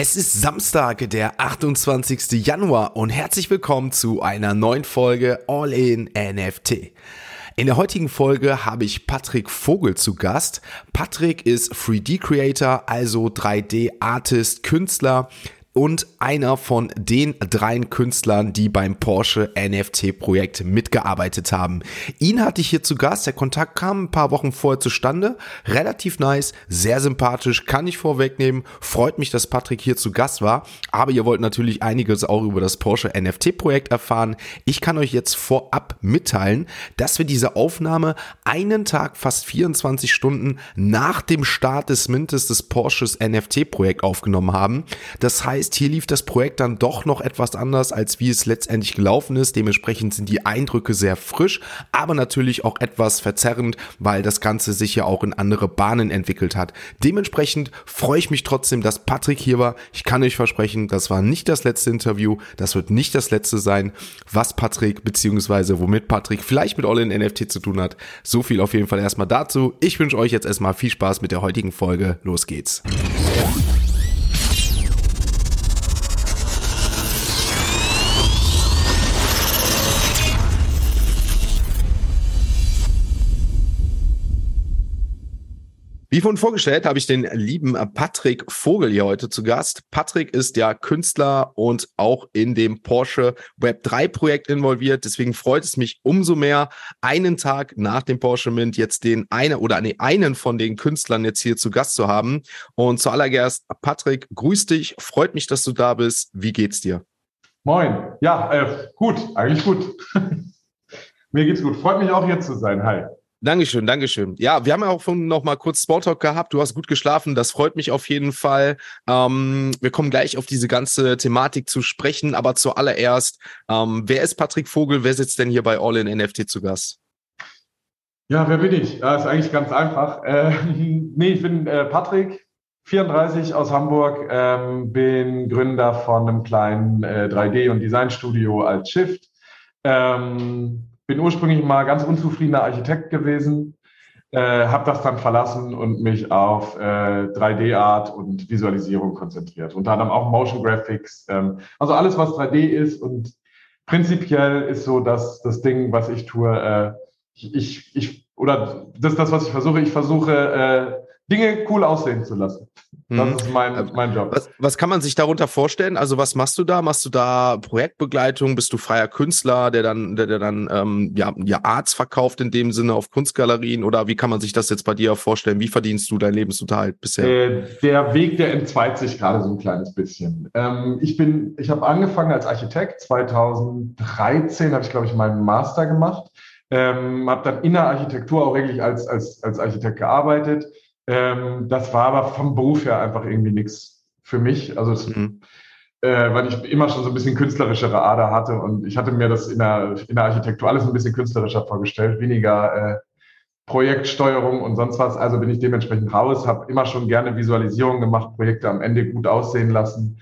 Es ist Samstag, der 28. Januar und herzlich willkommen zu einer neuen Folge All in NFT. In der heutigen Folge habe ich Patrick Vogel zu Gast. Patrick ist 3D-Creator, also 3D-Artist, Künstler, und einer von den dreien Künstlern, die beim Porsche NFT-Projekt mitgearbeitet haben. Ihn hatte ich hier zu Gast. Der Kontakt kam ein paar Wochen vorher zustande. Relativ nice, sehr sympathisch, kann ich vorwegnehmen. Freut mich, dass Patrick hier zu Gast war. Aber ihr wollt natürlich einiges auch über das Porsche NFT-Projekt erfahren. Ich kann euch jetzt vorab mitteilen, dass wir diese Aufnahme einen Tag, fast 24 Stunden nach dem Start des Mintes des Porsches NFT-Projekt aufgenommen haben. Das heißt, heißt, hier lief das Projekt dann doch noch etwas anders, als wie es letztendlich gelaufen ist. Dementsprechend sind die Eindrücke sehr frisch, aber natürlich auch etwas verzerrend, weil das Ganze sich ja auch in andere Bahnen entwickelt hat. Dementsprechend freue ich mich trotzdem, dass Patrick hier war. Ich kann euch versprechen, das war nicht das letzte Interview. Das wird nicht das letzte sein, was Patrick beziehungsweise womit Patrick vielleicht mit All in NFT zu tun hat. So viel auf jeden Fall erstmal dazu. Ich wünsche euch jetzt erstmal viel Spaß mit der heutigen Folge. Los geht's. Wie vorhin vorgestellt, habe ich den lieben Patrick Vogel hier heute zu Gast. Patrick ist ja Künstler und auch in dem Porsche Web 3 Projekt involviert. Deswegen freut es mich umso mehr, einen Tag nach dem Porsche Mint jetzt den einen oder nee, einen von den Künstlern jetzt hier zu Gast zu haben. Und zuallererst, Patrick, grüß dich. Freut mich, dass du da bist. Wie geht's dir? Moin. Ja, äh, gut, eigentlich gut. Mir geht's gut. Freut mich auch hier zu sein. Hi. Dankeschön, Dankeschön. Ja, wir haben ja auch von noch mal kurz Smalltalk gehabt. Du hast gut geschlafen, das freut mich auf jeden Fall. Ähm, wir kommen gleich auf diese ganze Thematik zu sprechen, aber zuallererst, ähm, wer ist Patrick Vogel? Wer sitzt denn hier bei All in NFT zu Gast? Ja, wer bin ich? Das ist eigentlich ganz einfach. Äh, nee, ich bin äh, Patrick, 34 aus Hamburg, ähm, bin Gründer von einem kleinen äh, 3D- und Designstudio als Shift. Ähm, bin ursprünglich mal ganz unzufriedener Architekt gewesen, äh, habe das dann verlassen und mich auf äh, 3D-Art und Visualisierung konzentriert. Unter anderem auch Motion Graphics, ähm, also alles, was 3D ist. Und prinzipiell ist so, dass das Ding, was ich tue, äh, ich, ich, oder das das, was ich versuche. Ich versuche, äh, Dinge cool aussehen zu lassen. Das mhm. ist mein, äh, mein Job. Was, was kann man sich darunter vorstellen? Also was machst du da? Machst du da Projektbegleitung? Bist du freier Künstler, der dann, der, der dann ähm, ja, ja Arts verkauft in dem Sinne auf Kunstgalerien? Oder wie kann man sich das jetzt bei dir vorstellen? Wie verdienst du deinen Lebensunterhalt bisher? Äh, der Weg, der entzweit sich gerade so ein kleines bisschen. Ähm, ich bin, ich habe angefangen als Architekt. 2013 habe ich, glaube ich, meinen Master gemacht. Ähm, habe dann in der Architektur auch wirklich als, als, als Architekt gearbeitet ähm, das war aber vom Beruf her einfach irgendwie nichts für mich. Also es, mhm. äh, weil ich immer schon so ein bisschen künstlerischere Ader hatte und ich hatte mir das in der, in der Architektur alles ein bisschen künstlerischer vorgestellt, weniger äh, Projektsteuerung und sonst was. Also bin ich dementsprechend raus, habe immer schon gerne Visualisierung gemacht, Projekte am Ende gut aussehen lassen.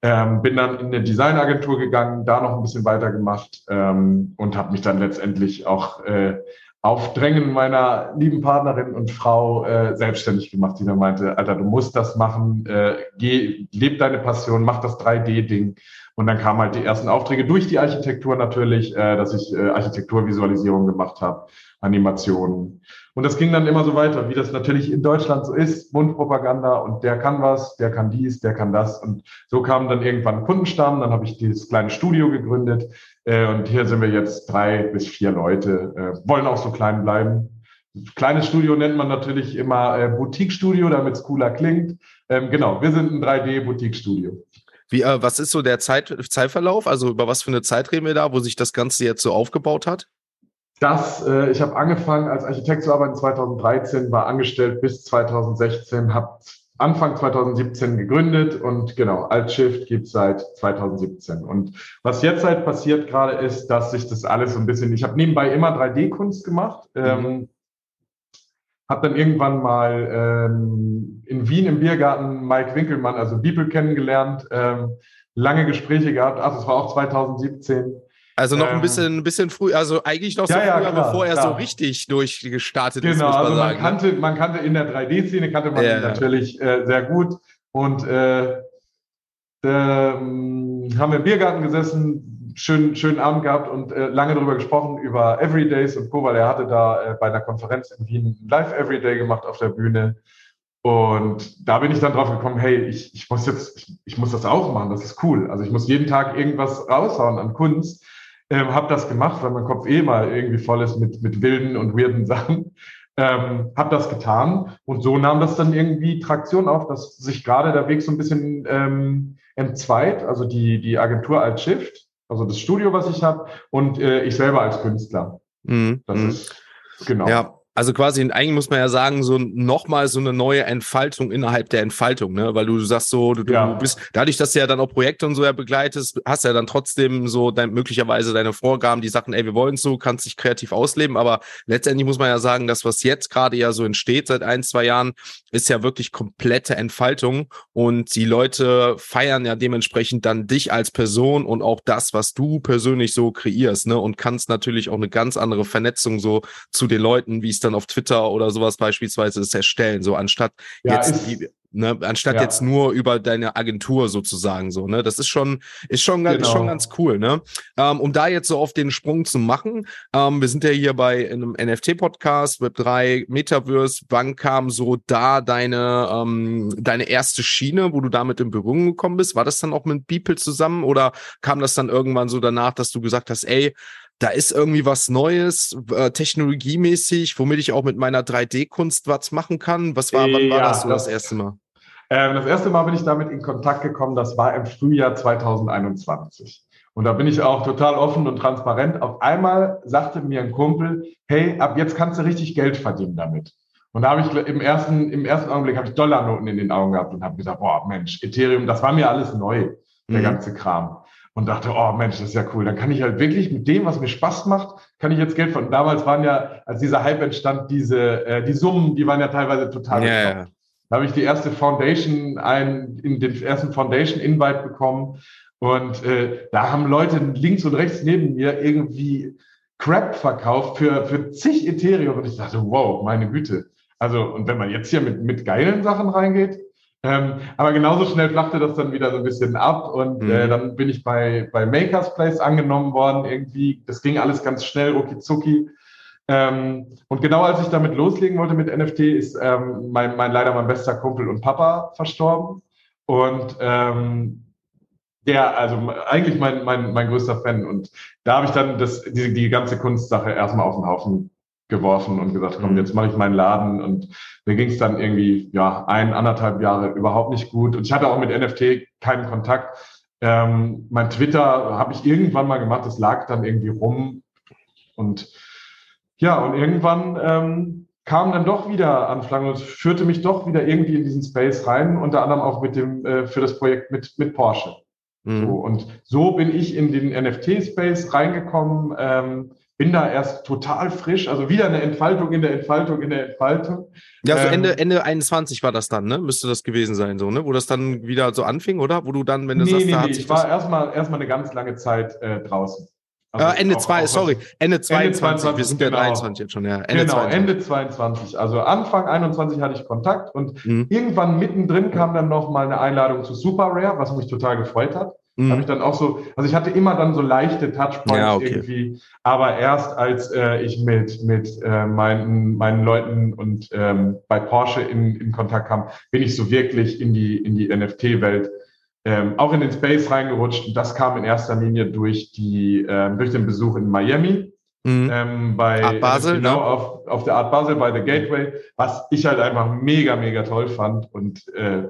Ähm, bin dann in eine Designagentur gegangen, da noch ein bisschen weitergemacht ähm, und habe mich dann letztendlich auch äh, auf Drängen meiner lieben Partnerin und Frau äh, selbstständig gemacht, die dann meinte, Alter, du musst das machen, äh, geh, leb deine Passion, mach das 3D-Ding. Und dann kamen halt die ersten Aufträge durch die Architektur natürlich, äh, dass ich äh, Architekturvisualisierung gemacht habe, Animationen. Und das ging dann immer so weiter, wie das natürlich in Deutschland so ist, Mundpropaganda und der kann was, der kann dies, der kann das. Und so kam dann irgendwann Kundenstamm, dann habe ich dieses kleine Studio gegründet, äh, und hier sind wir jetzt drei bis vier Leute, äh, wollen auch so klein bleiben. Kleines Studio nennt man natürlich immer äh, Boutique-Studio, damit es cooler klingt. Ähm, genau, wir sind ein 3D-Boutique-Studio. Wie, äh, was ist so der Zeit, Zeitverlauf? Also über was für eine Zeit reden wir da, wo sich das Ganze jetzt so aufgebaut hat? Das, äh, ich habe angefangen als Architekt zu arbeiten 2013, war angestellt bis 2016, habe Anfang 2017 gegründet und genau, Altshift gibt es seit 2017. Und was jetzt halt passiert gerade ist, dass sich das alles so ein bisschen, ich habe nebenbei immer 3D-Kunst gemacht, mhm. ähm, habe dann irgendwann mal ähm, in Wien im Biergarten Mike Winkelmann, also Bibel kennengelernt, ähm, lange Gespräche gehabt, ach, das war auch 2017. Also noch ein ähm, bisschen, ein bisschen früh, also eigentlich noch so ja, früher, klar, bevor er so richtig durchgestartet genau, ist. Genau, also man sagen, ne? kannte, man kannte in der 3D-Szene kannte man ja. ihn natürlich äh, sehr gut und äh, ähm, haben wir im Biergarten gesessen, schön, schönen Abend gehabt und äh, lange darüber gesprochen, über Everydays und Co., weil er hatte da äh, bei einer Konferenz in Wien Live Everyday gemacht auf der Bühne. Und da bin ich dann drauf gekommen, hey, ich, ich muss jetzt, ich, ich muss das auch machen, das ist cool. Also ich muss jeden Tag irgendwas raushauen an Kunst. Ähm, habe das gemacht, weil mein Kopf eh mal irgendwie voll ist mit, mit wilden und weirden Sachen. Ähm, habe das getan und so nahm das dann irgendwie Traktion auf, dass sich gerade der Weg so ein bisschen ähm, entzweit, also die, die Agentur als Shift, also das Studio, was ich habe und äh, ich selber als Künstler. Mhm. Das mhm. ist genau. Ja, also quasi, eigentlich muss man ja sagen, so nochmal so eine neue Entfaltung innerhalb der Entfaltung, ne? Weil du sagst so, du, ja. du bist, dadurch, dass du ja dann auch Projekte und so ja begleitest, hast ja dann trotzdem so dein, möglicherweise deine Vorgaben, die Sachen, ey, wir wollen so, kannst dich kreativ ausleben, aber letztendlich muss man ja sagen, das, was jetzt gerade ja so entsteht seit ein, zwei Jahren, ist ja wirklich komplette Entfaltung und die Leute feiern ja dementsprechend dann dich als Person und auch das, was du persönlich so kreierst, ne? Und kannst natürlich auch eine ganz andere Vernetzung so zu den Leuten, wie es dann auf Twitter oder sowas beispielsweise das erstellen, so anstatt ja, jetzt die, ne, anstatt ja. jetzt nur über deine Agentur sozusagen so, ne? Das ist schon, ist schon, genau. ist schon ganz cool, ne? Ähm, um da jetzt so auf den Sprung zu machen, ähm, wir sind ja hier bei einem NFT-Podcast, Web3, Metaverse, wann kam so da deine, ähm, deine erste Schiene, wo du damit in Berührung gekommen bist? War das dann auch mit Beeple zusammen oder kam das dann irgendwann so danach, dass du gesagt hast, ey, da ist irgendwie was Neues, äh, technologiemäßig, womit ich auch mit meiner 3D-Kunst was machen kann. Was war, wann war das so das, das erste Mal? Äh, das erste Mal bin ich damit in Kontakt gekommen, das war im Frühjahr 2021. Und da bin ich auch total offen und transparent. Auf einmal sagte mir ein Kumpel, hey, ab jetzt kannst du richtig Geld verdienen damit. Und da habe ich im ersten, im ersten Augenblick habe ich Dollarnoten in den Augen gehabt und habe gesagt, boah, Mensch, Ethereum, das war mir alles neu, der mhm. ganze Kram und dachte, oh Mensch, das ist ja cool. Dann kann ich halt wirklich mit dem, was mir Spaß macht, kann ich jetzt Geld von. Damals waren ja, als dieser Hype entstand, diese, äh, die Summen, die waren ja teilweise total. Ja, ja. Da habe ich die erste Foundation, ein, in den ersten Foundation Invite bekommen. Und äh, da haben Leute links und rechts neben mir irgendwie Crap verkauft für, für zig Ethereum. Und ich dachte, wow, meine Güte. Also, und wenn man jetzt hier mit, mit geilen Sachen reingeht, ähm, aber genauso schnell flachte das dann wieder so ein bisschen ab und mhm. äh, dann bin ich bei, bei Makers Place angenommen worden irgendwie. Das ging alles ganz schnell, rucki Ähm, und genau als ich damit loslegen wollte mit NFT, ist ähm, mein, mein leider mein bester Kumpel und Papa verstorben. Und ähm, der, also eigentlich mein, mein, mein größter Fan. Und da habe ich dann das, die, die ganze Kunstsache erstmal auf den Haufen geworfen und gesagt, komm, mhm. jetzt mache ich meinen Laden. Und mir ging es dann irgendwie ja ein, anderthalb Jahre überhaupt nicht gut. Und ich hatte auch mit NFT keinen Kontakt. Ähm, mein Twitter habe ich irgendwann mal gemacht, das lag dann irgendwie rum. Und ja, und irgendwann ähm, kam dann doch wieder Anfragen und führte mich doch wieder irgendwie in diesen Space rein, unter anderem auch mit dem, äh, für das Projekt mit, mit Porsche. Mhm. So, und so bin ich in den NFT-Space reingekommen. Ähm, bin da erst total frisch, also wieder eine Entfaltung in der Entfaltung in der Entfaltung. Ja, also ähm, Ende, Ende 21 war das dann, ne? Müsste das gewesen sein, so, ne? Wo das dann wieder so anfing, oder? Wo du dann, wenn du nee, sagst, nee, da nee, hat sich ich war erstmal erstmal eine ganz lange Zeit äh, draußen. Also äh, Ende 2, sorry, Ende 22, Ende 22 wir sind genau. ja 23 jetzt schon, ja. Ende genau, 22. Ende 22. Also Anfang 21 hatte ich Kontakt und mhm. irgendwann mittendrin kam dann noch mal eine Einladung zu Super Rare, was mich total gefreut hat. Mhm. Habe ich dann auch so, also ich hatte immer dann so leichte Touchpoints ja, okay. irgendwie, aber erst als äh, ich mit, mit äh, meinen, meinen Leuten und ähm, bei Porsche in, in Kontakt kam, bin ich so wirklich in die, in die NFT-Welt, ähm, auch in den Space reingerutscht. Und das kam in erster Linie durch, die, ähm, durch den Besuch in Miami. Mhm. Ähm, bei Art Basel, genau, ne? auf, auf der Art Basel bei The Gateway, was ich halt einfach mega, mega toll fand und äh,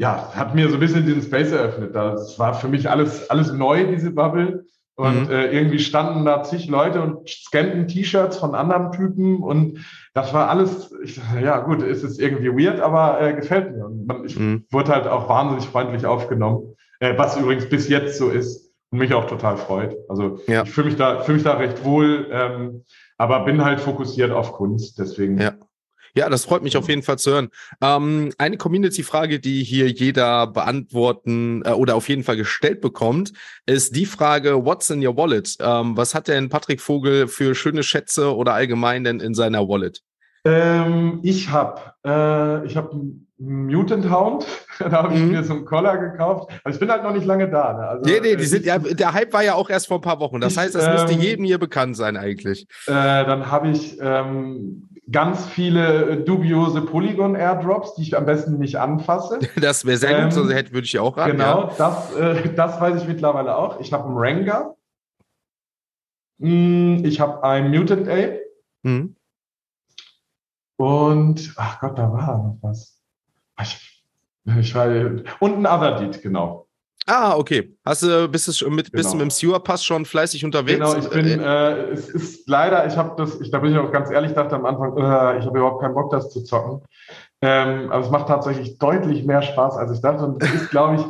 ja, hat mir so ein bisschen diesen Space eröffnet. Das war für mich alles, alles neu, diese Bubble. Und mhm. äh, irgendwie standen da zig Leute und scannten T-Shirts von anderen Typen. Und das war alles, ich, ja gut, es ist irgendwie weird, aber äh, gefällt mir. Und man, ich mhm. wurde halt auch wahnsinnig freundlich aufgenommen, äh, was übrigens bis jetzt so ist und mich auch total freut. Also ja. ich fühle mich da, fühle mich da recht wohl, ähm, aber bin halt fokussiert auf Kunst. Deswegen ja. Ja, das freut mich auf jeden Fall zu hören. Ähm, eine Community-Frage, die hier jeder beantworten äh, oder auf jeden Fall gestellt bekommt, ist die Frage, what's in your wallet? Ähm, was hat denn Patrick Vogel für schöne Schätze oder allgemein denn in seiner Wallet? Ähm, ich habe äh, ich hab Mutant Hound. da habe ich mhm. mir so einen Collar gekauft. Also ich bin halt noch nicht lange da. Ne? Also, nee, nee, die äh, sind, ja, der Hype war ja auch erst vor ein paar Wochen. Das ich, heißt, das ähm, müsste jedem hier bekannt sein eigentlich. Äh, dann habe ich ähm, ganz viele dubiose Polygon-Airdrops, die ich am besten nicht anfasse. Das wäre sehr gut, ähm, so hätte würde ich auch raten. Genau, ja. das, äh, das weiß ich mittlerweile auch. Ich habe einen Rengar. Hm, ich habe ein Mutant Ape. Mhm. Und, ach Gott, da war noch was. Ich, ich war, und ein Other Deed, genau. Ah, okay. Hast du bist du mit, genau. bist du mit dem Sewer Pass schon fleißig unterwegs? Genau, ich bin, äh, äh, es ist leider, ich habe das, ich, da bin ich auch ganz ehrlich, dachte am Anfang, äh, ich habe überhaupt keinen Bock, das zu zocken. Ähm, aber es macht tatsächlich deutlich mehr Spaß, als ich dachte. Und das ist, glaube ich,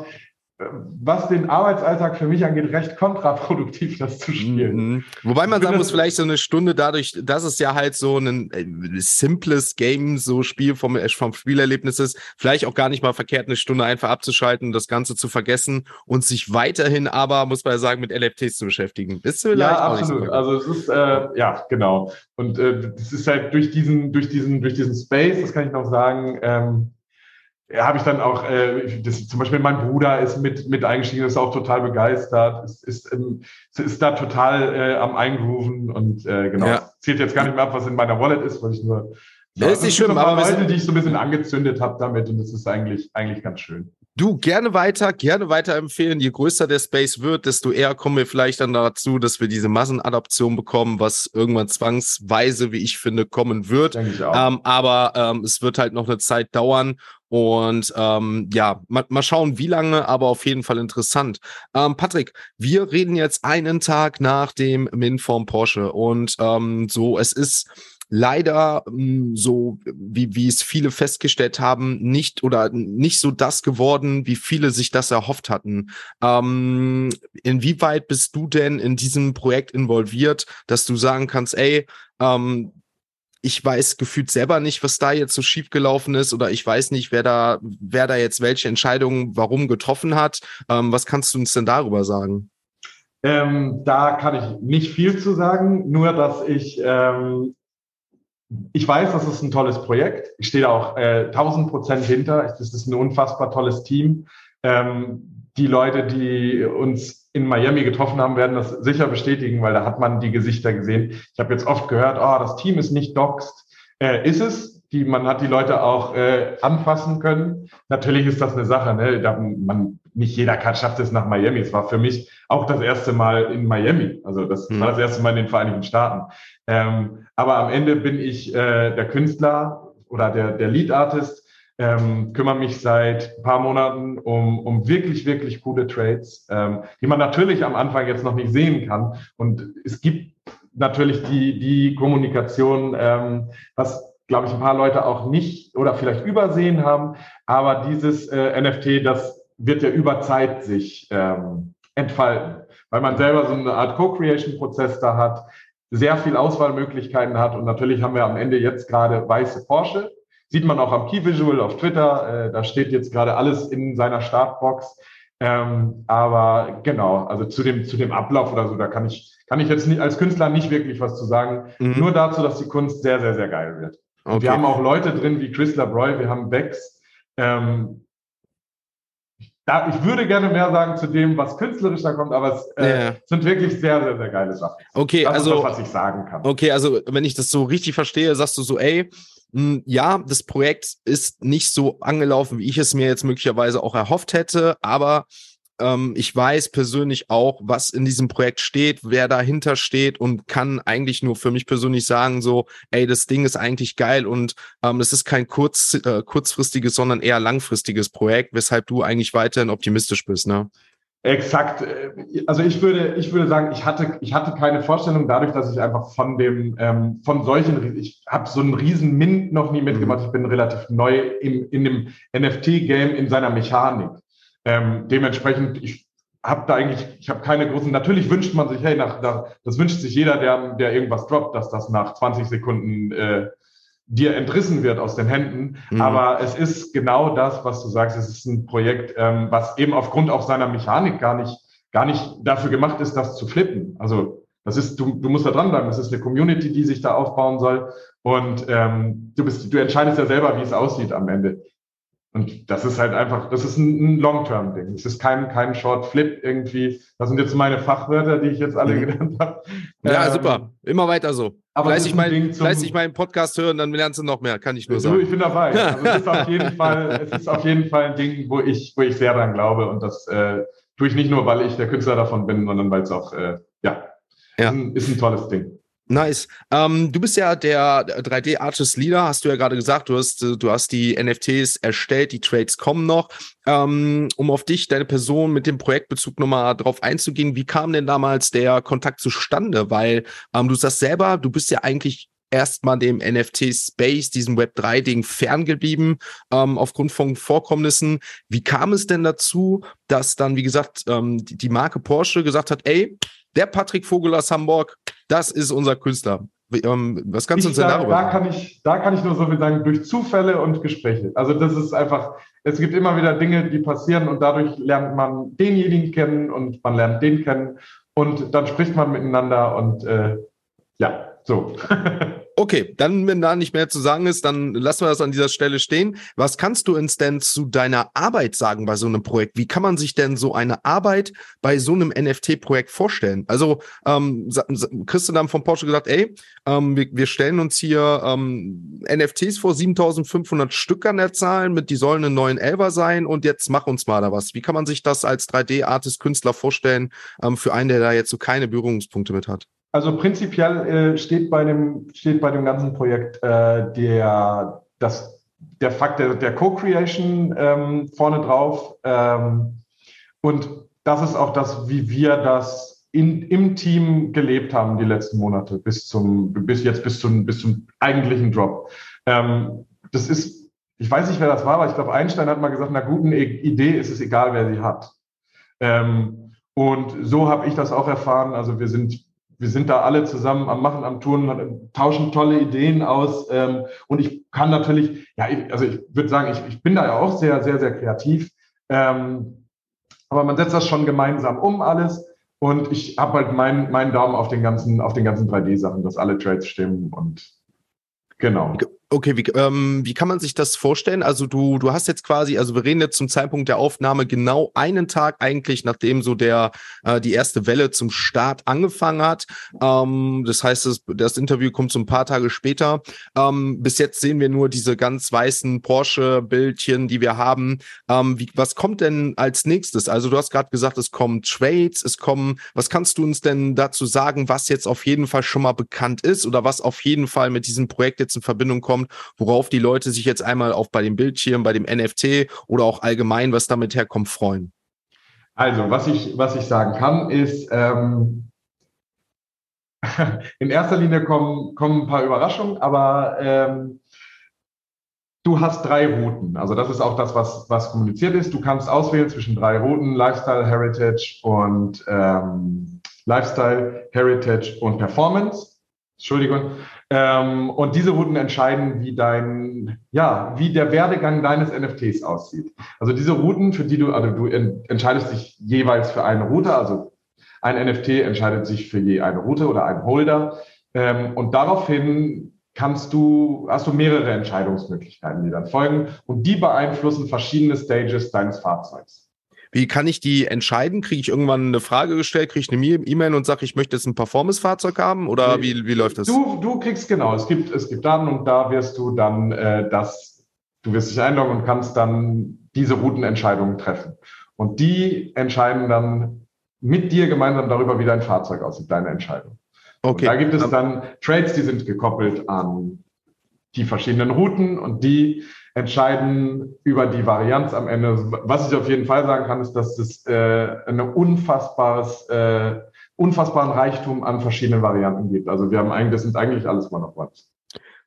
was den Arbeitsalltag für mich angeht, recht kontraproduktiv, das zu spielen. Mhm. Wobei man sagen muss, vielleicht so eine Stunde dadurch, dass es ja halt so ein äh, simples Game, so Spiel vom, äh, vom Spielerlebnis ist, vielleicht auch gar nicht mal verkehrt, eine Stunde einfach abzuschalten, das Ganze zu vergessen und sich weiterhin aber, muss man ja sagen, mit LFTs zu beschäftigen. Ist vielleicht ja, absolut. So also es ist, äh, ja, genau. Und äh, das ist halt durch diesen, durch diesen, durch diesen Space, das kann ich noch sagen, ähm, ja, habe ich dann auch, äh, das, zum Beispiel mein Bruder ist mit, mit eingestiegen, ist auch total begeistert, ist, ist, ähm, ist da total äh, am Eingrooven und äh, genau, ja. zählt jetzt gar nicht mehr ab, was in meiner Wallet ist, weil ich nur das ist nicht schlimm, aber Leute, die ich so ein bisschen angezündet habe damit und das ist eigentlich, eigentlich ganz schön. Du, gerne weiter, gerne weiterempfehlen. Je größer der Space wird, desto eher kommen wir vielleicht dann dazu, dass wir diese Massenadaption bekommen, was irgendwann zwangsweise, wie ich finde, kommen wird. Ähm, aber ähm, es wird halt noch eine Zeit dauern. Und ähm, ja, mal, mal schauen, wie lange, aber auf jeden Fall interessant. Ähm, Patrick, wir reden jetzt einen Tag nach dem Min vom Porsche. Und ähm, so, es ist leider hm, so, wie, wie es viele festgestellt haben, nicht oder nicht so das geworden, wie viele sich das erhofft hatten. Ähm, inwieweit bist du denn in diesem Projekt involviert, dass du sagen kannst, ey, ähm, ich weiß gefühlt selber nicht, was da jetzt so schief gelaufen ist oder ich weiß nicht, wer da, wer da jetzt welche Entscheidungen warum getroffen hat. Ähm, was kannst du uns denn darüber sagen? Ähm, da kann ich nicht viel zu sagen, nur dass ich ähm, ich weiß, das ist ein tolles Projekt. Ich stehe da auch äh, 1000 Prozent hinter. Das ist ein unfassbar tolles Team. Ähm, die Leute, die uns in Miami getroffen haben, werden das sicher bestätigen, weil da hat man die Gesichter gesehen. Ich habe jetzt oft gehört, oh, das Team ist nicht doxed. Äh, ist es. Die, man hat die Leute auch äh, anfassen können. Natürlich ist das eine Sache. Ne? Da man, nicht jeder kann, schafft es nach Miami. Es war für mich auch das erste Mal in Miami. Also das mhm. war das erste Mal in den Vereinigten Staaten. Ähm, aber am Ende bin ich äh, der Künstler oder der, der Lead Artist, ähm, kümmere mich seit ein paar Monaten um, um wirklich, wirklich coole Trades, ähm, die man natürlich am Anfang jetzt noch nicht sehen kann. Und es gibt natürlich die, die Kommunikation, ähm, was, glaube ich, ein paar Leute auch nicht oder vielleicht übersehen haben. Aber dieses äh, NFT, das wird ja über Zeit sich ähm, entfalten, weil man selber so eine Art Co-Creation-Prozess da hat sehr viel Auswahlmöglichkeiten hat. Und natürlich haben wir am Ende jetzt gerade weiße Porsche. Sieht man auch am Key Visual auf Twitter. Äh, da steht jetzt gerade alles in seiner Startbox. Ähm, aber genau, also zu dem, zu dem Ablauf oder so, da kann ich, kann ich jetzt nicht, als Künstler nicht wirklich was zu sagen. Mhm. Nur dazu, dass die Kunst sehr, sehr, sehr geil wird. Okay. Wir haben auch Leute drin wie Chris LaBroy, wir haben Bex, ähm, da, ich würde gerne mehr sagen zu dem, was künstlerisch da kommt, aber es äh, ja. sind wirklich sehr, sehr, sehr geile Sachen. Okay, das also. Ist das, was ich sagen kann. Okay, also, wenn ich das so richtig verstehe, sagst du so, ey, hm, ja, das Projekt ist nicht so angelaufen, wie ich es mir jetzt möglicherweise auch erhofft hätte, aber ähm, ich weiß persönlich auch, was in diesem Projekt steht, wer dahinter steht und kann eigentlich nur für mich persönlich sagen, so, ey, das Ding ist eigentlich geil und ähm, es ist kein kurz, äh, kurzfristiges, sondern eher langfristiges Projekt, weshalb du eigentlich weiterhin optimistisch bist, ne? Exakt. Also ich würde, ich würde sagen, ich hatte, ich hatte keine Vorstellung dadurch, dass ich einfach von dem, ähm, von solchen, ich habe so einen riesen Mint noch nie mitgemacht. Mhm. Ich bin relativ neu im, in dem NFT-Game in seiner Mechanik. Ähm, dementsprechend, ich habe da eigentlich, ich habe keine großen, natürlich wünscht man sich, hey, nach, nach, das wünscht sich jeder, der, der irgendwas droppt, dass das nach 20 Sekunden äh, dir entrissen wird aus den Händen. Mhm. Aber es ist genau das, was du sagst. Es ist ein Projekt, ähm, was eben aufgrund auch seiner Mechanik gar nicht, gar nicht dafür gemacht ist, das zu flippen. Also das ist, du, du musst da dranbleiben. Es ist eine Community, die sich da aufbauen soll. Und ähm, du bist, du entscheidest ja selber, wie es aussieht am Ende Und das ist halt einfach, das ist ein, Long-Term-Ding. Es ist kein, kein Short-Flip irgendwie. Das sind jetzt meine Fachwörter, die ich jetzt alle mhm. genannt habe. Ja, ähm, super. Immer weiter so. Aber fleißig, mein, fleißig meinen Podcast hören, dann lernst du noch mehr, kann ich nur sagen. Ich bin dabei. Also es, ist auf jeden Fall, es ist auf jeden Fall ein Ding, wo ich, wo ich sehr dran glaube. Und das äh, tue ich nicht nur, weil ich der Künstler davon bin, sondern weil es auch, äh, ja, ja. Ist, ein, ist ein tolles Ding. Nice. Ähm, du bist ja der 3D Artist Leader, hast du ja gerade gesagt. Du hast, du hast die NFTs erstellt, die Trades kommen noch. Ähm, um auf dich, deine Person mit dem Projektbezug nochmal drauf einzugehen, wie kam denn damals der Kontakt zustande? Weil ähm, du sagst selber, du bist ja eigentlich erstmal dem NFT-Space, diesem Web3-Ding ferngeblieben, ähm, aufgrund von Vorkommnissen. Wie kam es denn dazu, dass dann, wie gesagt, ähm, die Marke Porsche gesagt hat, ey, der Patrick Vogel aus Hamburg, das ist unser Künstler. Ähm, was kannst du uns denn darüber da kann ich, Da kann ich nur so viel sagen, durch Zufälle und Gespräche. Also das ist einfach, es gibt immer wieder Dinge, die passieren und dadurch lernt man denjenigen kennen und man lernt den kennen und dann spricht man miteinander und äh, ja, so. Okay, dann, wenn da nicht mehr zu sagen ist, dann lassen wir das an dieser Stelle stehen. Was kannst du uns denn zu deiner Arbeit sagen bei so einem Projekt? Wie kann man sich denn so eine Arbeit bei so einem NFT-Projekt vorstellen? Also, ähm, Christian haben von Porsche gesagt, ey, ähm, wir, wir, stellen uns hier ähm, NFTs vor, 7500 Stück an der Zahl, mit, die sollen einen neuen Elver sein und jetzt mach uns mal da was. Wie kann man sich das als 3D-Artist-Künstler vorstellen ähm, für einen, der da jetzt so keine Berührungspunkte mit hat? Also prinzipiell äh, steht, bei dem, steht bei dem ganzen Projekt äh, der, das, der Fakt der, der Co-Creation ähm, vorne drauf. Ähm, und das ist auch das, wie wir das in, im Team gelebt haben die letzten Monate bis zum, bis jetzt bis zum, bis zum eigentlichen Drop. Ähm, das ist, ich weiß nicht, wer das war, aber ich glaube, Einstein hat mal gesagt, einer guten Idee ist es egal, wer sie hat. Ähm, und so habe ich das auch erfahren. Also wir sind wir sind da alle zusammen am Machen, am Tun, tauschen tolle Ideen aus. Ähm, und ich kann natürlich, ja, ich, also ich würde sagen, ich, ich bin da ja auch sehr, sehr, sehr kreativ. Ähm, aber man setzt das schon gemeinsam um alles. Und ich habe halt meinen meinen Daumen auf den ganzen, auf den ganzen 3D-Sachen, dass alle Trades stimmen und genau. Okay, wie, ähm, wie kann man sich das vorstellen? Also du, du hast jetzt quasi, also wir reden jetzt zum Zeitpunkt der Aufnahme genau einen Tag eigentlich, nachdem so der äh, die erste Welle zum Start angefangen hat. Ähm, das heißt, das, das Interview kommt so ein paar Tage später. Ähm, bis jetzt sehen wir nur diese ganz weißen Porsche-Bildchen, die wir haben. Ähm, wie, was kommt denn als nächstes? Also du hast gerade gesagt, es kommen Trades, es kommen. Was kannst du uns denn dazu sagen, was jetzt auf jeden Fall schon mal bekannt ist oder was auf jeden Fall mit diesem Projekt jetzt in Verbindung kommt? Kommt, worauf die Leute sich jetzt einmal auch bei dem Bildschirm, bei dem NFT oder auch allgemein, was damit herkommt, freuen? Also, was ich, was ich sagen kann, ist, ähm, in erster Linie kommen, kommen ein paar Überraschungen, aber ähm, du hast drei Routen. Also das ist auch das, was, was kommuniziert ist. Du kannst auswählen zwischen drei Routen, Lifestyle, Heritage und ähm, Lifestyle, Heritage und Performance. Entschuldigung. Ähm, und diese Routen entscheiden, wie dein, ja, wie der Werdegang deines NFTs aussieht. Also diese Routen, für die du, also du entscheidest dich jeweils für eine Route, also ein NFT entscheidet sich für je eine Route oder ein Holder. Ähm, und daraufhin kannst du, hast du mehrere Entscheidungsmöglichkeiten, die dann folgen und die beeinflussen verschiedene Stages deines Fahrzeugs. Wie kann ich die entscheiden? Kriege ich irgendwann eine Frage gestellt, kriege ich eine E-Mail und sage, ich möchte jetzt ein Performance-Fahrzeug haben oder wie, wie läuft das? Du, du kriegst genau, es gibt, es gibt Daten und da wirst du dann äh, das, du wirst dich einloggen und kannst dann diese Routenentscheidungen treffen. Und die entscheiden dann mit dir gemeinsam darüber, wie dein Fahrzeug aussieht, deine Entscheidung. Okay. Und da gibt es dann Trades, die sind gekoppelt an die verschiedenen Routen und die entscheiden über die Varianz am Ende. Was ich auf jeden Fall sagen kann, ist, dass es äh, ein unfassbares, äh, unfassbaren Reichtum an verschiedenen Varianten gibt. Also wir haben eigentlich, das sind eigentlich alles One-of-Ones.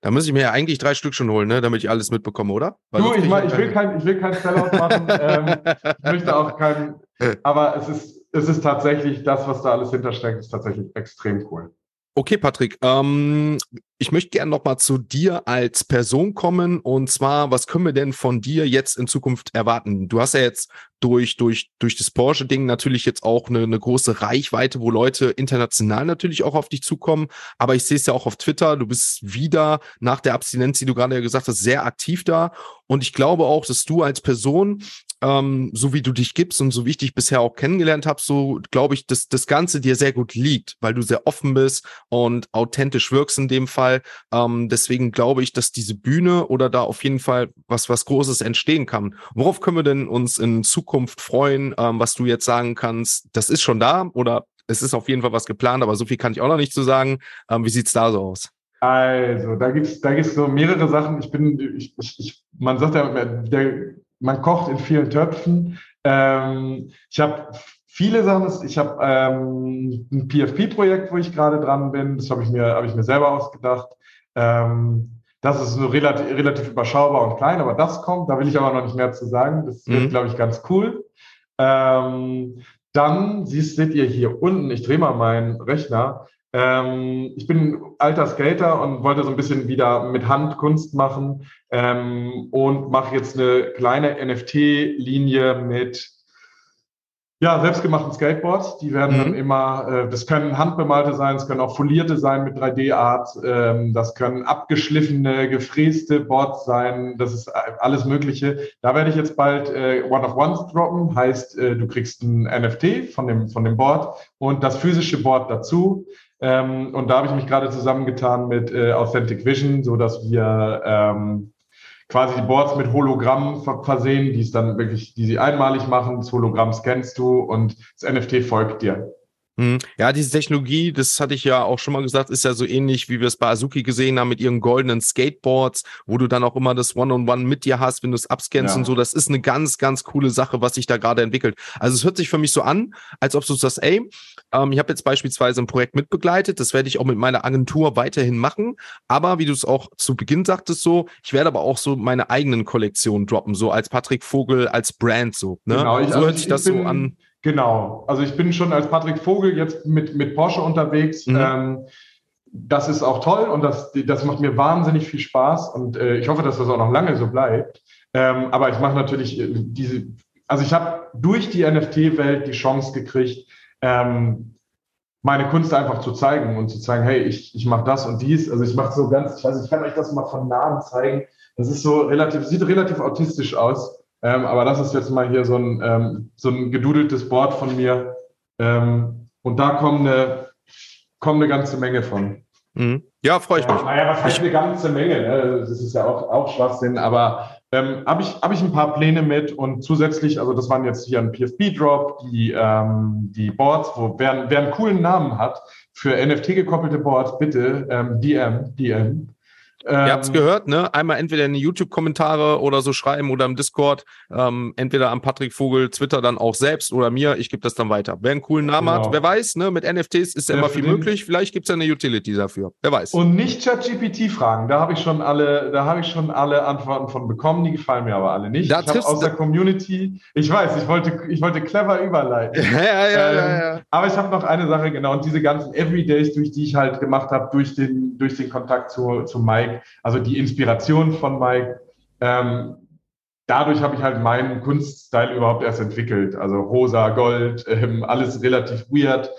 Da muss ich mir ja eigentlich drei Stück schon holen, ne, damit ich alles mitbekomme, oder? Weil du, ich, mein, ich, will kein, ich will kein Sellout machen. ähm, ich möchte auch kein, aber es ist, es ist tatsächlich, das, was da alles hintersteckt, ist tatsächlich extrem cool. Okay, Patrick, ähm, ich möchte gerne nochmal zu dir als Person kommen. Und zwar, was können wir denn von dir jetzt in Zukunft erwarten? Du hast ja jetzt durch, durch, durch das Porsche-Ding natürlich jetzt auch eine, eine große Reichweite, wo Leute international natürlich auch auf dich zukommen. Aber ich sehe es ja auch auf Twitter. Du bist wieder nach der Abstinenz, die du gerade gesagt hast, sehr aktiv da. Und ich glaube auch, dass du als Person ähm, so wie du dich gibst und so wie ich dich bisher auch kennengelernt habe, so glaube ich, dass das Ganze dir sehr gut liegt, weil du sehr offen bist und authentisch wirkst in dem Fall. Ähm, deswegen glaube ich, dass diese Bühne oder da auf jeden Fall was, was Großes entstehen kann. Worauf können wir denn uns in Zukunft freuen, ähm, was du jetzt sagen kannst, das ist schon da oder es ist auf jeden Fall was geplant, aber so viel kann ich auch noch nicht zu sagen. Ähm, wie sieht's da so aus? Also, da gibt's da gibt's so mehrere Sachen. Ich bin, ich, ich, man sagt ja, der man kocht in vielen Töpfen. Ähm, ich habe viele Sachen. Ich habe ähm, ein PFP-Projekt, wo ich gerade dran bin. Das habe ich mir, habe ich mir selber ausgedacht. Ähm, das ist so relativ, relativ überschaubar und klein, aber das kommt. Da will ich aber noch nicht mehr zu sagen. Das wird, mhm. glaube ich, ganz cool. Ähm, dann siehst, seht ihr hier unten, ich drehe mal meinen Rechner, ähm, ich bin alter Skater und wollte so ein bisschen wieder mit Hand Kunst machen ähm, und mache jetzt eine kleine NFT-Linie mit ja, selbstgemachten Skateboards. Die werden mhm. dann immer, äh, das können handbemalte sein, es können auch folierte sein mit 3D-Art, ähm, das können abgeschliffene, gefräste Boards sein, das ist alles Mögliche. Da werde ich jetzt bald äh, One of Ones droppen, heißt, äh, du kriegst ein NFT von dem, von dem Board und das physische Board dazu. Ähm, und da habe ich mich gerade zusammengetan mit äh, Authentic Vision, so dass wir ähm, quasi die Boards mit Hologrammen versehen, die es dann wirklich, die sie einmalig machen. Das Hologramm scannst du und das NFT folgt dir. Mhm. Ja, diese Technologie, das hatte ich ja auch schon mal gesagt, ist ja so ähnlich, wie wir es bei Azuki gesehen haben mit ihren goldenen Skateboards, wo du dann auch immer das One-on-One -on -One mit dir hast, wenn du es abscannst ja. und so. Das ist eine ganz, ganz coole Sache, was sich da gerade entwickelt. Also es hört sich für mich so an, als ob du sagst, ey, ähm, ich habe jetzt beispielsweise ein Projekt mitbegleitet, das werde ich auch mit meiner Agentur weiterhin machen, aber wie du es auch zu Beginn sagtest so, ich werde aber auch so meine eigenen Kollektionen droppen, so als Patrick Vogel, als Brand so. Ne? Genau, so also hört sich das so an. Genau. Also ich bin schon als Patrick Vogel jetzt mit, mit Porsche unterwegs. Mhm. Ähm, das ist auch toll und das, das macht mir wahnsinnig viel Spaß und äh, ich hoffe, dass das auch noch lange so bleibt. Ähm, aber ich mache natürlich äh, diese, also ich habe durch die NFT-Welt die Chance gekriegt, ähm, meine Kunst einfach zu zeigen und zu zeigen, hey, ich, ich mache das und dies. Also ich mache so ganz, ich weiß nicht, ich kann euch das mal von nahen zeigen. Das ist so relativ, sieht relativ autistisch aus. Ähm, aber das ist jetzt mal hier so ein, ähm, so ein gedudeltes Board von mir. Ähm, und da kommt eine, kommt eine ganze Menge von. Mhm. Ja, freue ich mich. naja, was heißt eine ganze Menge? Ne? Das ist ja auch, auch Schwachsinn, aber ähm, habe ich, hab ich ein paar Pläne mit und zusätzlich, also das waren jetzt hier ein PFP-Drop, die, ähm, die Boards, wo wer, wer einen coolen Namen hat für NFT gekoppelte Boards, bitte ähm, DM, DM. Ähm, Ihr habt's gehört, ne? Einmal entweder in die YouTube-Kommentare oder so schreiben oder im Discord. Ähm, entweder am Patrick Vogel, Twitter dann auch selbst oder mir. Ich gebe das dann weiter. Wer einen coolen Namen genau. hat, wer weiß, ne? Mit NFTs ist ja immer viel möglich. Vielleicht gibt's ja eine Utility dafür. Wer weiß. Und nicht ChatGPT fragen. Da habe ich schon alle, da habe ich schon alle Antworten von bekommen. Die gefallen mir aber alle nicht. Da ich habe aus der Community. Ich weiß, ich wollte, ich wollte clever überleiten. ja, ja, ja, ähm, ja, ja. Aber ich habe noch eine Sache genau. Und diese ganzen Everydays, durch die ich halt gemacht habe, durch den, durch den Kontakt zu, zu Mike Mike, also die Inspiration von Mike. Ähm, dadurch habe ich halt meinen Kunststyle überhaupt erst entwickelt. Also rosa, Gold, ähm, alles relativ weird.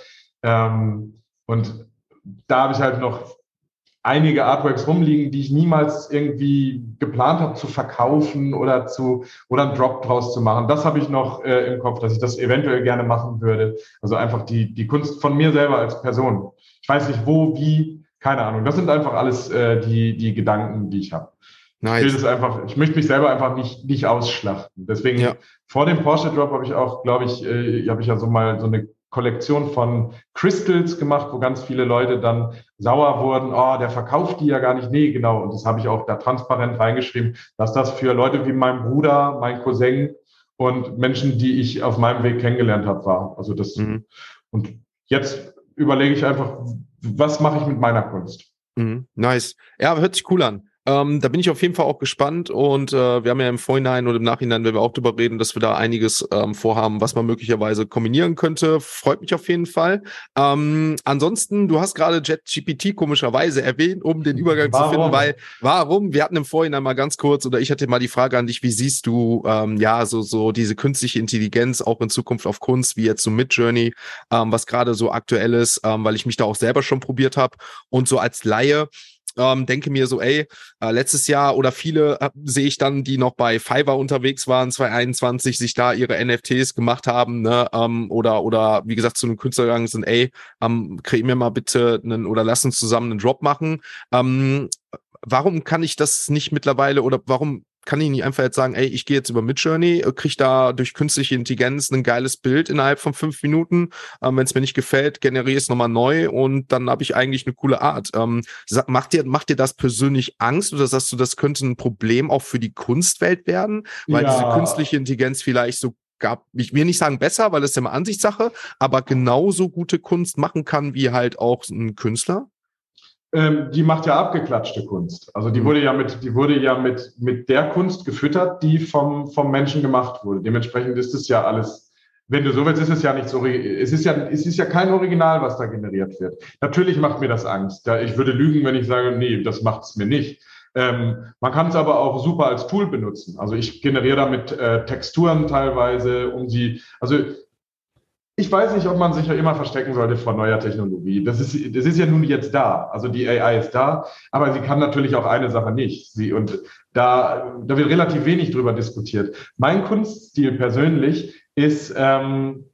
Ähm, und da habe ich halt noch einige Artworks rumliegen, die ich niemals irgendwie geplant habe zu verkaufen oder zu oder einen Drop draus zu machen. Das habe ich noch äh, im Kopf, dass ich das eventuell gerne machen würde. Also einfach die die Kunst von mir selber als Person. Ich weiß nicht wo, wie, keine Ahnung. Das sind einfach alles äh, die, die Gedanken, die ich habe. Nice. Ich will das einfach, ich möchte mich selber einfach nicht, nicht ausschlachten. Deswegen ja. vor dem Porsche Drop habe ich auch, glaube ich, äh, habe ich ja so mal so eine Kollektion von Crystals gemacht, wo ganz viele Leute dann sauer wurden, oh, der verkauft die ja gar nicht. Nee, genau. Und das habe ich auch da transparent reingeschrieben, dass das für Leute wie mein Bruder, mein Cousin und Menschen, die ich auf meinem Weg kennengelernt habe, war. Also das, mhm. und jetzt überlege ich einfach, was mache ich mit meiner Kunst? Mhm, nice. Ja, hört sich cool an. Ähm, da bin ich auf jeden Fall auch gespannt und äh, wir haben ja im Vorhinein und im Nachhinein, wenn wir auch darüber reden, dass wir da einiges ähm, vorhaben, was man möglicherweise kombinieren könnte. Freut mich auf jeden Fall. Ähm, ansonsten, du hast gerade JetGPT komischerweise erwähnt, um den Übergang warum? zu finden, weil warum? Wir hatten im Vorhinein mal ganz kurz oder ich hatte mal die Frage an dich, wie siehst du ähm, ja so so diese künstliche Intelligenz auch in Zukunft auf Kunst, wie jetzt so Midjourney, ähm, was gerade so aktuell ist, ähm, weil ich mich da auch selber schon probiert habe und so als Laie ähm, denke mir so, ey, äh, letztes Jahr oder viele äh, sehe ich dann, die noch bei Fiverr unterwegs waren, 2021, sich da ihre NFTs gemacht haben, ne, ähm, oder, oder wie gesagt, zu einem Künstler gegangen sind, ey, ähm, krieg mir mal bitte einen, oder lass uns zusammen einen Drop machen. Ähm, warum kann ich das nicht mittlerweile oder warum kann ich nicht einfach jetzt sagen, ey, ich gehe jetzt über Midjourney, äh, kriege da durch künstliche Intelligenz ein geiles Bild innerhalb von fünf Minuten. Ähm, Wenn es mir nicht gefällt, generiere es nochmal neu und dann habe ich eigentlich eine coole Art. Ähm, macht, dir, macht dir das persönlich Angst oder sagst du, das könnte ein Problem auch für die Kunstwelt werden, weil ja. diese künstliche Intelligenz vielleicht so gab, ich will nicht sagen besser, weil das ist ja mal Ansichtssache, aber genauso gute Kunst machen kann wie halt auch ein Künstler? Ähm, die macht ja abgeklatschte Kunst. Also die mhm. wurde ja mit, die wurde ja mit, mit der Kunst gefüttert, die vom, vom Menschen gemacht wurde. Dementsprechend ist es ja alles, wenn du so willst, ist es ja nicht so, es ist ja, es ist ja kein Original, was da generiert wird. Natürlich macht mir das Angst. Ich würde lügen, wenn ich sage, nee, das macht es mir nicht. Ähm, man kann es aber auch super als Tool benutzen. Also ich generiere damit äh, Texturen teilweise, um sie, also ich weiß nicht, ob man sich ja immer verstecken sollte vor neuer Technologie. Das ist, das ist ja nun jetzt da. Also die AI ist da, aber sie kann natürlich auch eine Sache nicht. Sie, und da, da wird relativ wenig drüber diskutiert. Mein Kunststil persönlich ist, ähm,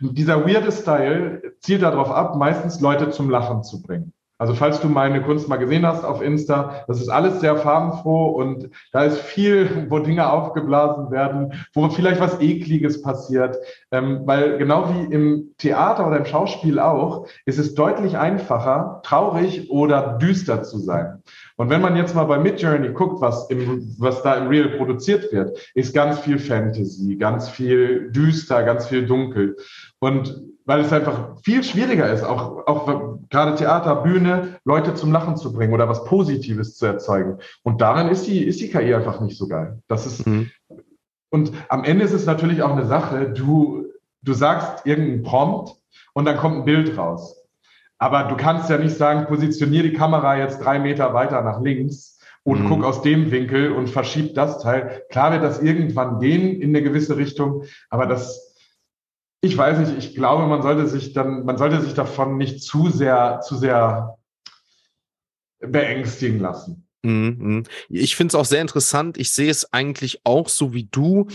dieser weirde Style zielt darauf ab, meistens Leute zum Lachen zu bringen. Also falls du meine Kunst mal gesehen hast auf Insta, das ist alles sehr farbenfroh und da ist viel, wo Dinge aufgeblasen werden, wo vielleicht was Ekliges passiert. Ähm, weil genau wie im Theater oder im Schauspiel auch, ist es deutlich einfacher, traurig oder düster zu sein. Und wenn man jetzt mal bei Midjourney guckt, was, im, was da im Real produziert wird, ist ganz viel Fantasy, ganz viel düster, ganz viel dunkel. Und weil es einfach viel schwieriger ist, auch, auch gerade Theater, Bühne, Leute zum Lachen zu bringen oder was Positives zu erzeugen. Und darin ist die, ist die KI einfach nicht so geil. Das ist, mhm. und am Ende ist es natürlich auch eine Sache, du, du sagst irgendeinen Prompt und dann kommt ein Bild raus. Aber du kannst ja nicht sagen, positionier die Kamera jetzt drei Meter weiter nach links und mhm. guck aus dem Winkel und verschieb das Teil. Klar wird das irgendwann gehen in eine gewisse Richtung, aber das, ich weiß nicht, ich glaube, man sollte sich dann, man sollte sich davon nicht zu sehr, zu sehr beängstigen lassen. Mhm. mhm. Ich finde es auch sehr interessant. Ich sehe es eigentlich auch so wie du.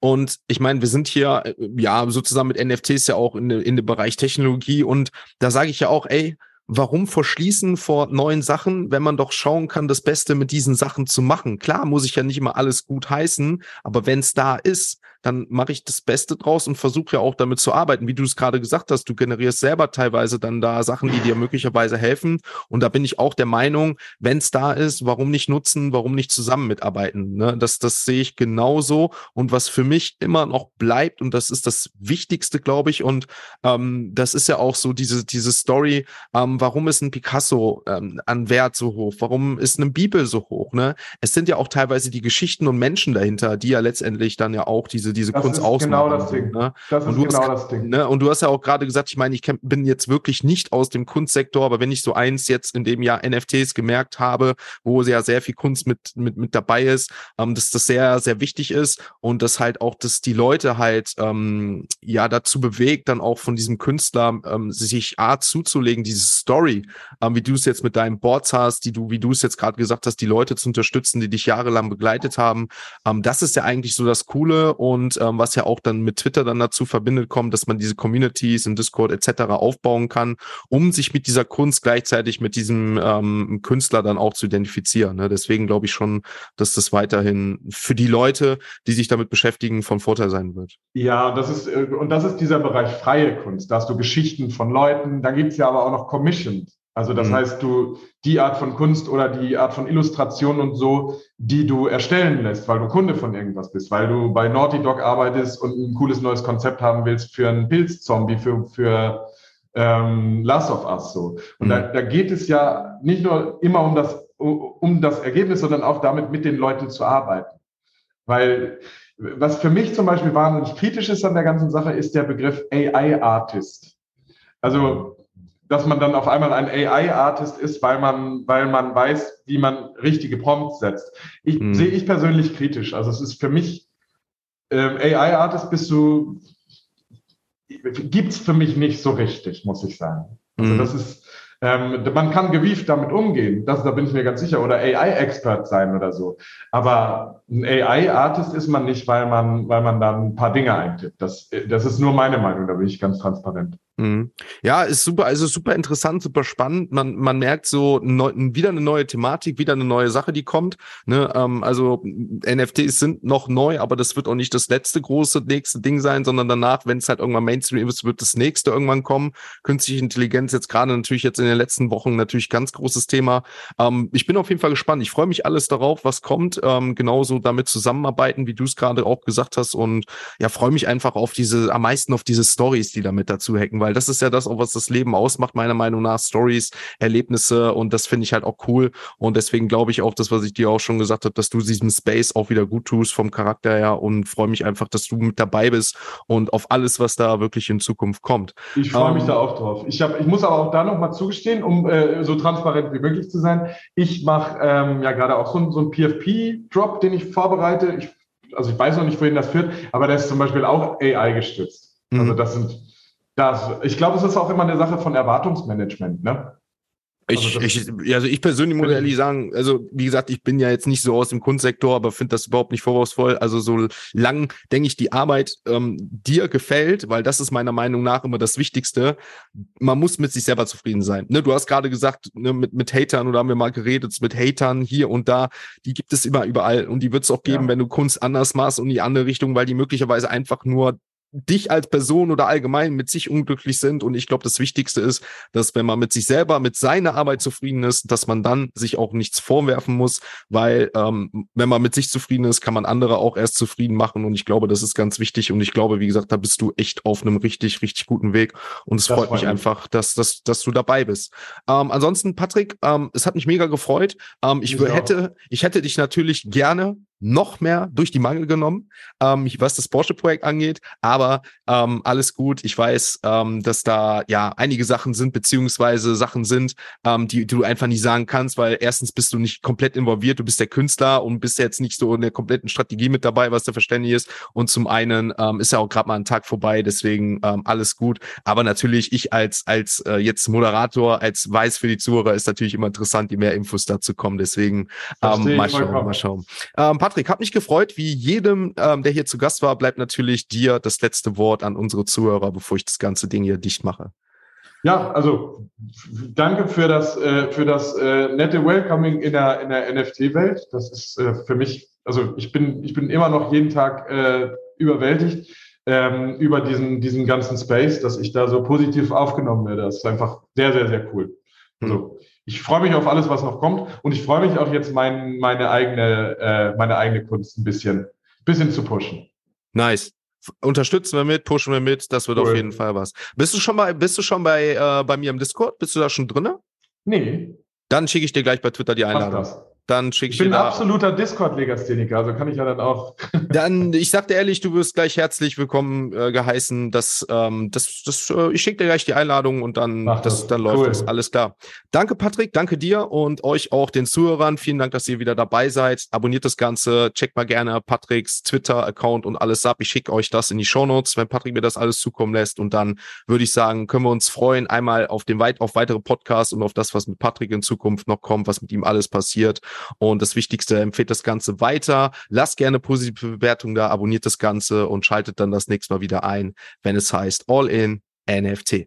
Und ich meine, wir sind hier äh, ja sozusagen mit NFTs ja auch in, in dem Bereich Technologie und da sage ich ja auch, ey, warum verschließen vor neuen Sachen, wenn man doch schauen kann, das Beste mit diesen Sachen zu machen? Klar, muss ich ja nicht immer alles gut heißen, aber wenn es da ist, dann mache ich das Beste draus und versuche ja auch damit zu arbeiten. Wie du es gerade gesagt hast, du generierst selber teilweise dann da Sachen, die dir möglicherweise helfen. Und da bin ich auch der Meinung, wenn es da ist, warum nicht nutzen, warum nicht zusammen mitarbeiten? Ne? Das, das sehe ich genauso. Und was für mich immer noch bleibt, und das ist das Wichtigste, glaube ich, und ähm, das ist ja auch so diese, diese Story, ähm, warum ist ein Picasso ähm, an Wert so hoch? Warum ist eine Bibel so hoch? Ne? Es sind ja auch teilweise die Geschichten und Menschen dahinter, die ja letztendlich dann ja auch diese diese, Kunst genau ausmachen. Genau das Ding. Ne? Das ist genau hast, das Ding. Ne? Und du hast ja auch gerade gesagt, ich meine, ich bin jetzt wirklich nicht aus dem Kunstsektor, aber wenn ich so eins jetzt in dem Jahr NFTs gemerkt habe, wo ja sehr viel Kunst mit, mit, mit dabei ist, ähm, dass das sehr, sehr wichtig ist und dass halt auch, dass die Leute halt ähm, ja dazu bewegt, dann auch von diesem Künstler ähm, sich Art zuzulegen, diese Story, ähm, wie du es jetzt mit deinen Boards hast, die du, wie du es jetzt gerade gesagt hast, die Leute zu unterstützen, die dich jahrelang begleitet haben. Ähm, das ist ja eigentlich so das Coole und ähm, was ja auch dann mit Twitter dann dazu verbindet kommt, dass man diese Communities in Discord etc. aufbauen kann, um sich mit dieser Kunst gleichzeitig mit diesem ähm, Künstler dann auch zu identifizieren. Ne? Deswegen glaube ich schon, dass das weiterhin für die Leute, die sich damit beschäftigen, von Vorteil sein wird. Ja, das ist, äh, und das ist dieser Bereich freie Kunst. Da hast du Geschichten von Leuten, da gibt es ja aber auch noch Commissioned. Also das mhm. heißt, du die Art von Kunst oder die Art von Illustration und so, die du erstellen lässt, weil du Kunde von irgendwas bist, weil du bei Naughty Dog arbeitest und ein cooles neues Konzept haben willst für einen Pilzzombie, für, für ähm, Last of Us so. Und mhm. da, da geht es ja nicht nur immer um das um das Ergebnis, sondern auch damit mit den Leuten zu arbeiten. Weil was für mich zum Beispiel wahnsinnig kritisch ist an der ganzen Sache, ist der Begriff AI-Artist. Also, dass man dann auf einmal ein AI-Artist ist, weil man, weil man weiß, wie man richtige Prompts setzt. Ich hm. sehe ich persönlich kritisch. Also es ist für mich ähm, AI-Artist bist du gibt's für mich nicht so richtig, muss ich sagen. Also hm. das ist ähm, man kann gewieft damit umgehen, das, da bin ich mir ganz sicher, oder AI-Expert sein oder so. Aber ein AI-Artist ist man nicht, weil man, weil man dann ein paar Dinge eintippt. Das, das ist nur meine Meinung, da bin ich ganz transparent. Mhm. Ja, ist super, also super interessant, super spannend. Man, man merkt so neu, wieder eine neue Thematik, wieder eine neue Sache, die kommt. Ne? Ähm, also NFTs sind noch neu, aber das wird auch nicht das letzte große nächste Ding sein, sondern danach, wenn es halt irgendwann Mainstream ist, wird das nächste irgendwann kommen. Künstliche Intelligenz jetzt gerade natürlich jetzt in den letzten Wochen natürlich ganz großes Thema. Ähm, ich bin auf jeden Fall gespannt. Ich freue mich alles darauf, was kommt. Ähm, genauso damit zusammenarbeiten, wie du es gerade auch gesagt hast. Und ja, freue mich einfach auf diese, am meisten auf diese Stories, die damit dazu hacken, weil das ist ja das, auch was das Leben ausmacht, meiner Meinung nach. Stories, Erlebnisse und das finde ich halt auch cool. Und deswegen glaube ich auch, das, was ich dir auch schon gesagt habe, dass du diesem Space auch wieder gut tust vom Charakter her und freue mich einfach, dass du mit dabei bist und auf alles, was da wirklich in Zukunft kommt. Ich freue ähm, mich da auch drauf. Ich, hab, ich muss aber auch da nochmal zugestehen, um äh, so transparent wie möglich zu sein. Ich mache ähm, ja gerade auch so, so einen PFP-Drop, den ich vorbereite. Ich, also ich weiß noch nicht, wohin das führt, aber der ist zum Beispiel auch AI gestützt. Also mhm. das sind das, ich glaube, es ist auch immer eine Sache von Erwartungsmanagement, ne? Ich, also ich, also ich persönlich muss ehrlich sagen, also wie gesagt, ich bin ja jetzt nicht so aus dem Kunstsektor, aber finde das überhaupt nicht vorwurfsvoll. Also so lang, denke ich, die Arbeit ähm, dir gefällt, weil das ist meiner Meinung nach immer das Wichtigste. Man muss mit sich selber zufrieden sein. Ne, du hast gerade gesagt, ne, mit, mit Hatern oder haben wir mal geredet, mit Hatern hier und da, die gibt es immer überall und die wird es auch geben, ja. wenn du Kunst anders machst und in die andere Richtung, weil die möglicherweise einfach nur dich als Person oder allgemein mit sich unglücklich sind. Und ich glaube, das Wichtigste ist, dass wenn man mit sich selber, mit seiner Arbeit zufrieden ist, dass man dann sich auch nichts vorwerfen muss, weil ähm, wenn man mit sich zufrieden ist, kann man andere auch erst zufrieden machen. Und ich glaube, das ist ganz wichtig. Und ich glaube, wie gesagt, da bist du echt auf einem richtig, richtig guten Weg. Und es freut mich einfach, dass, dass, dass du dabei bist. Ähm, ansonsten, Patrick, ähm, es hat mich mega gefreut. Ähm, ich, ich hätte, ich hätte dich natürlich gerne noch mehr durch die Mangel genommen, ähm, was das Porsche-Projekt angeht. Aber ähm, alles gut. Ich weiß, ähm, dass da ja einige Sachen sind, beziehungsweise Sachen sind, ähm, die, die du einfach nicht sagen kannst, weil erstens bist du nicht komplett involviert, du bist der Künstler und bist jetzt nicht so in der kompletten Strategie mit dabei, was da verständlich ist. Und zum einen ähm, ist ja auch gerade mal ein Tag vorbei, deswegen ähm, alles gut. Aber natürlich, ich als, als äh, jetzt Moderator, als Weiß für die Zuhörer, ist natürlich immer interessant, je mehr Infos dazu kommen. Deswegen ähm, mal schauen, mal schauen. Ähm, Patrick, hat mich gefreut. Wie jedem, ähm, der hier zu Gast war, bleibt natürlich dir das letzte Wort an unsere Zuhörer, bevor ich das ganze Ding hier dicht mache. Ja, also danke für das, äh, für das äh, nette Welcoming in der, in der NFT-Welt. Das ist äh, für mich, also ich bin, ich bin immer noch jeden Tag äh, überwältigt ähm, über diesen, diesen ganzen Space, dass ich da so positiv aufgenommen werde. Das ist einfach sehr, sehr, sehr cool. Also, ich freue mich auf alles, was noch kommt und ich freue mich auch jetzt mein, meine eigene, äh, meine eigene Kunst ein bisschen, bisschen zu pushen. Nice. Unterstützen wir mit, pushen wir mit, das wird cool. auf jeden Fall was. Bist du schon bei, bist du schon bei, äh, bei mir im Discord? Bist du da schon drinne? Nee. Dann schicke ich dir gleich bei Twitter die Einladung dann schicke ich, ich bin absoluter Discord-Legastheniker, also kann ich ja dann auch. dann, ich sag dir ehrlich, du wirst gleich herzlich willkommen äh, geheißen. Das, ähm, das, das, äh, ich schicke dir gleich die Einladung und dann, das, das, dann läuft cool. das. Alles klar. Danke, Patrick, danke dir und euch auch den Zuhörern. Vielen Dank, dass ihr wieder dabei seid. Abonniert das Ganze, checkt mal gerne Patricks Twitter-Account und alles ab. Ich schicke euch das in die Shownotes, wenn Patrick mir das alles zukommen lässt. Und dann würde ich sagen, können wir uns freuen, einmal auf den weit, auf weitere Podcasts und auf das, was mit Patrick in Zukunft noch kommt, was mit ihm alles passiert. Und das Wichtigste, empfehlt das Ganze weiter. Lasst gerne positive Bewertungen da, abonniert das Ganze und schaltet dann das nächste Mal wieder ein, wenn es heißt All in NFT.